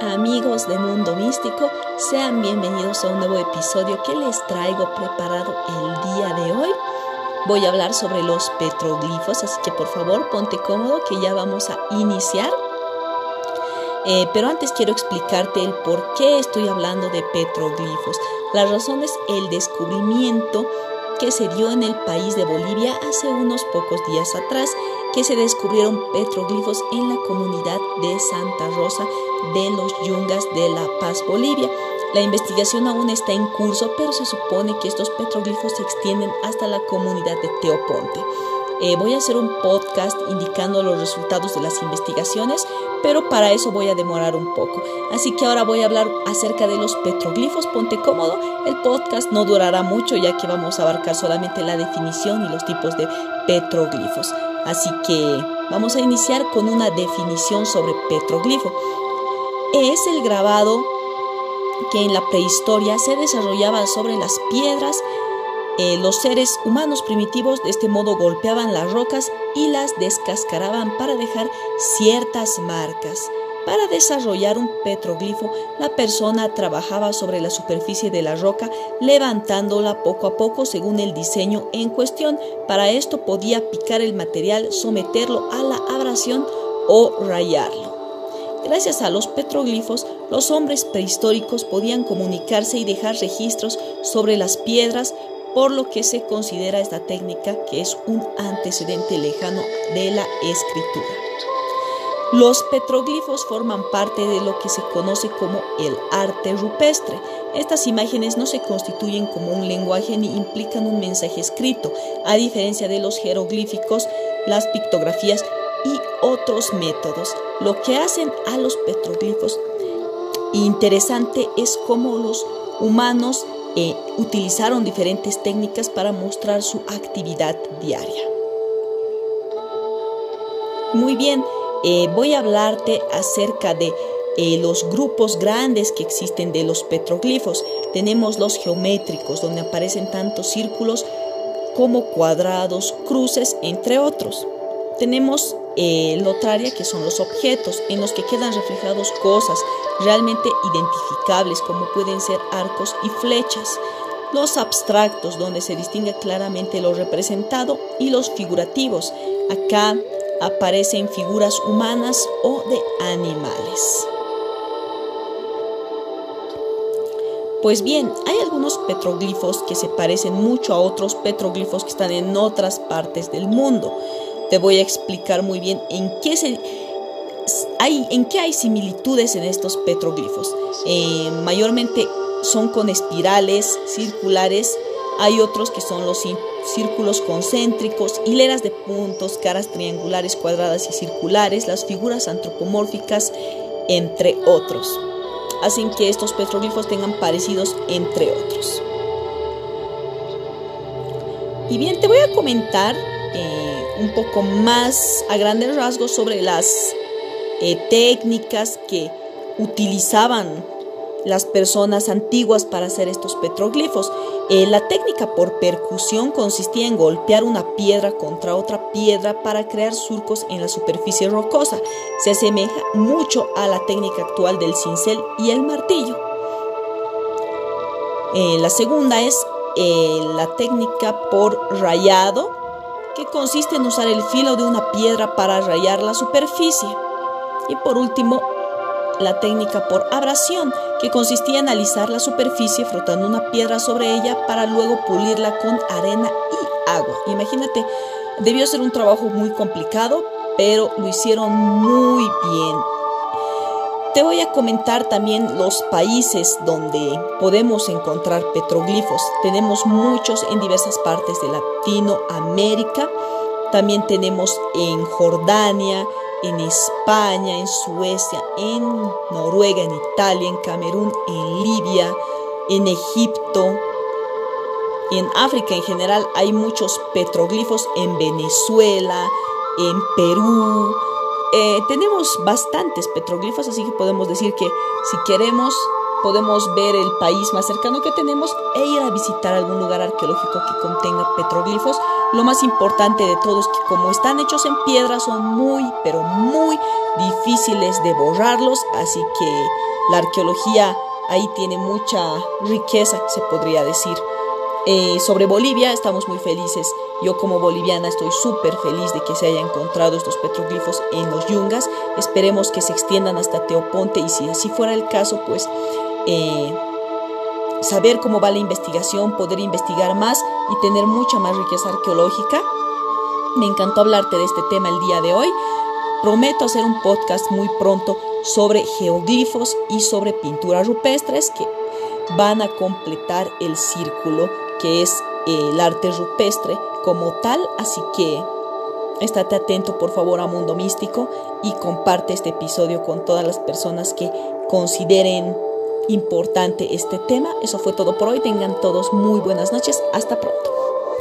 amigos de Mundo Místico, sean bienvenidos a un nuevo episodio que les traigo preparado el día de hoy. Voy a hablar sobre los petroglifos, así que por favor ponte cómodo que ya vamos a iniciar. Eh, pero antes quiero explicarte el por qué estoy hablando de petroglifos. La razón es el descubrimiento que se dio en el país de Bolivia hace unos pocos días atrás, que se descubrieron petroglifos en la comunidad de Santa Rosa de los Yungas de La Paz, Bolivia. La investigación aún está en curso, pero se supone que estos petroglifos se extienden hasta la comunidad de Teoponte. Eh, voy a hacer un podcast indicando los resultados de las investigaciones, pero para eso voy a demorar un poco. Así que ahora voy a hablar acerca de los petroglifos. Ponte cómodo, el podcast no durará mucho ya que vamos a abarcar solamente la definición y los tipos de petroglifos. Así que vamos a iniciar con una definición sobre petroglifo. Es el grabado que en la prehistoria se desarrollaba sobre las piedras eh, los seres humanos primitivos de este modo golpeaban las rocas y las descascaraban para dejar ciertas marcas. Para desarrollar un petroglifo, la persona trabajaba sobre la superficie de la roca, levantándola poco a poco según el diseño en cuestión. Para esto podía picar el material, someterlo a la abrasión o rayarlo. Gracias a los petroglifos, los hombres prehistóricos podían comunicarse y dejar registros sobre las piedras, por lo que se considera esta técnica que es un antecedente lejano de la escritura. Los petroglifos forman parte de lo que se conoce como el arte rupestre. Estas imágenes no se constituyen como un lenguaje ni implican un mensaje escrito, a diferencia de los jeroglíficos, las pictografías y otros métodos. Lo que hacen a los petroglifos interesante es cómo los humanos eh, utilizaron diferentes técnicas para mostrar su actividad diaria. Muy bien, eh, voy a hablarte acerca de eh, los grupos grandes que existen de los petroglifos. Tenemos los geométricos, donde aparecen tanto círculos como cuadrados, cruces, entre otros. Tenemos el lotraria, que son los objetos en los que quedan reflejados cosas realmente identificables, como pueden ser arcos y flechas. Los abstractos, donde se distingue claramente lo representado, y los figurativos. Acá aparecen figuras humanas o de animales. Pues bien, hay algunos petroglifos que se parecen mucho a otros petroglifos que están en otras partes del mundo. Te voy a explicar muy bien en qué hay, en qué hay similitudes en estos petroglifos. Eh, mayormente son con espirales circulares, hay otros que son los círculos concéntricos, hileras de puntos, caras triangulares, cuadradas y circulares, las figuras antropomórficas, entre otros. Hacen que estos petroglifos tengan parecidos entre otros. Y bien, te voy a comentar eh, un poco más a grandes rasgos sobre las eh, técnicas que utilizaban las personas antiguas para hacer estos petroglifos. Eh, la técnica por percusión consistía en golpear una piedra contra otra piedra para crear surcos en la superficie rocosa. Se asemeja mucho a la técnica actual del cincel y el martillo. Eh, la segunda es la técnica por rayado, que consiste en usar el filo de una piedra para rayar la superficie. Y por último, la técnica por abrasión, que consistía en alisar la superficie frotando una piedra sobre ella para luego pulirla con arena y agua. Imagínate, debió ser un trabajo muy complicado, pero lo hicieron muy bien. Te voy a comentar también los países donde podemos encontrar petroglifos. Tenemos muchos en diversas partes de Latinoamérica. También tenemos en Jordania, en España, en Suecia, en Noruega, en Italia, en Camerún, en Libia, en Egipto, en África en general hay muchos petroglifos, en Venezuela, en Perú. Eh, tenemos bastantes petroglifos, así que podemos decir que si queremos podemos ver el país más cercano que tenemos e ir a visitar algún lugar arqueológico que contenga petroglifos. Lo más importante de todo es que como están hechos en piedra son muy, pero muy difíciles de borrarlos, así que La arqueología ahí tiene mucha riqueza, se podría decir. Eh, sobre Bolivia estamos muy felices. Yo como boliviana estoy súper feliz de que se hayan encontrado estos petroglifos en los yungas. Esperemos que se extiendan hasta Teoponte y si así fuera el caso, pues eh, saber cómo va la investigación, poder investigar más y tener mucha más riqueza arqueológica. Me encantó hablarte de este tema el día de hoy. Prometo hacer un podcast muy pronto sobre geoglifos y sobre pinturas rupestres que van a completar el círculo que es el arte rupestre como tal, así que estate atento por favor a Mundo Místico y comparte este episodio con todas las personas que consideren importante este tema. Eso fue todo por hoy. Tengan todos muy buenas noches. Hasta pronto.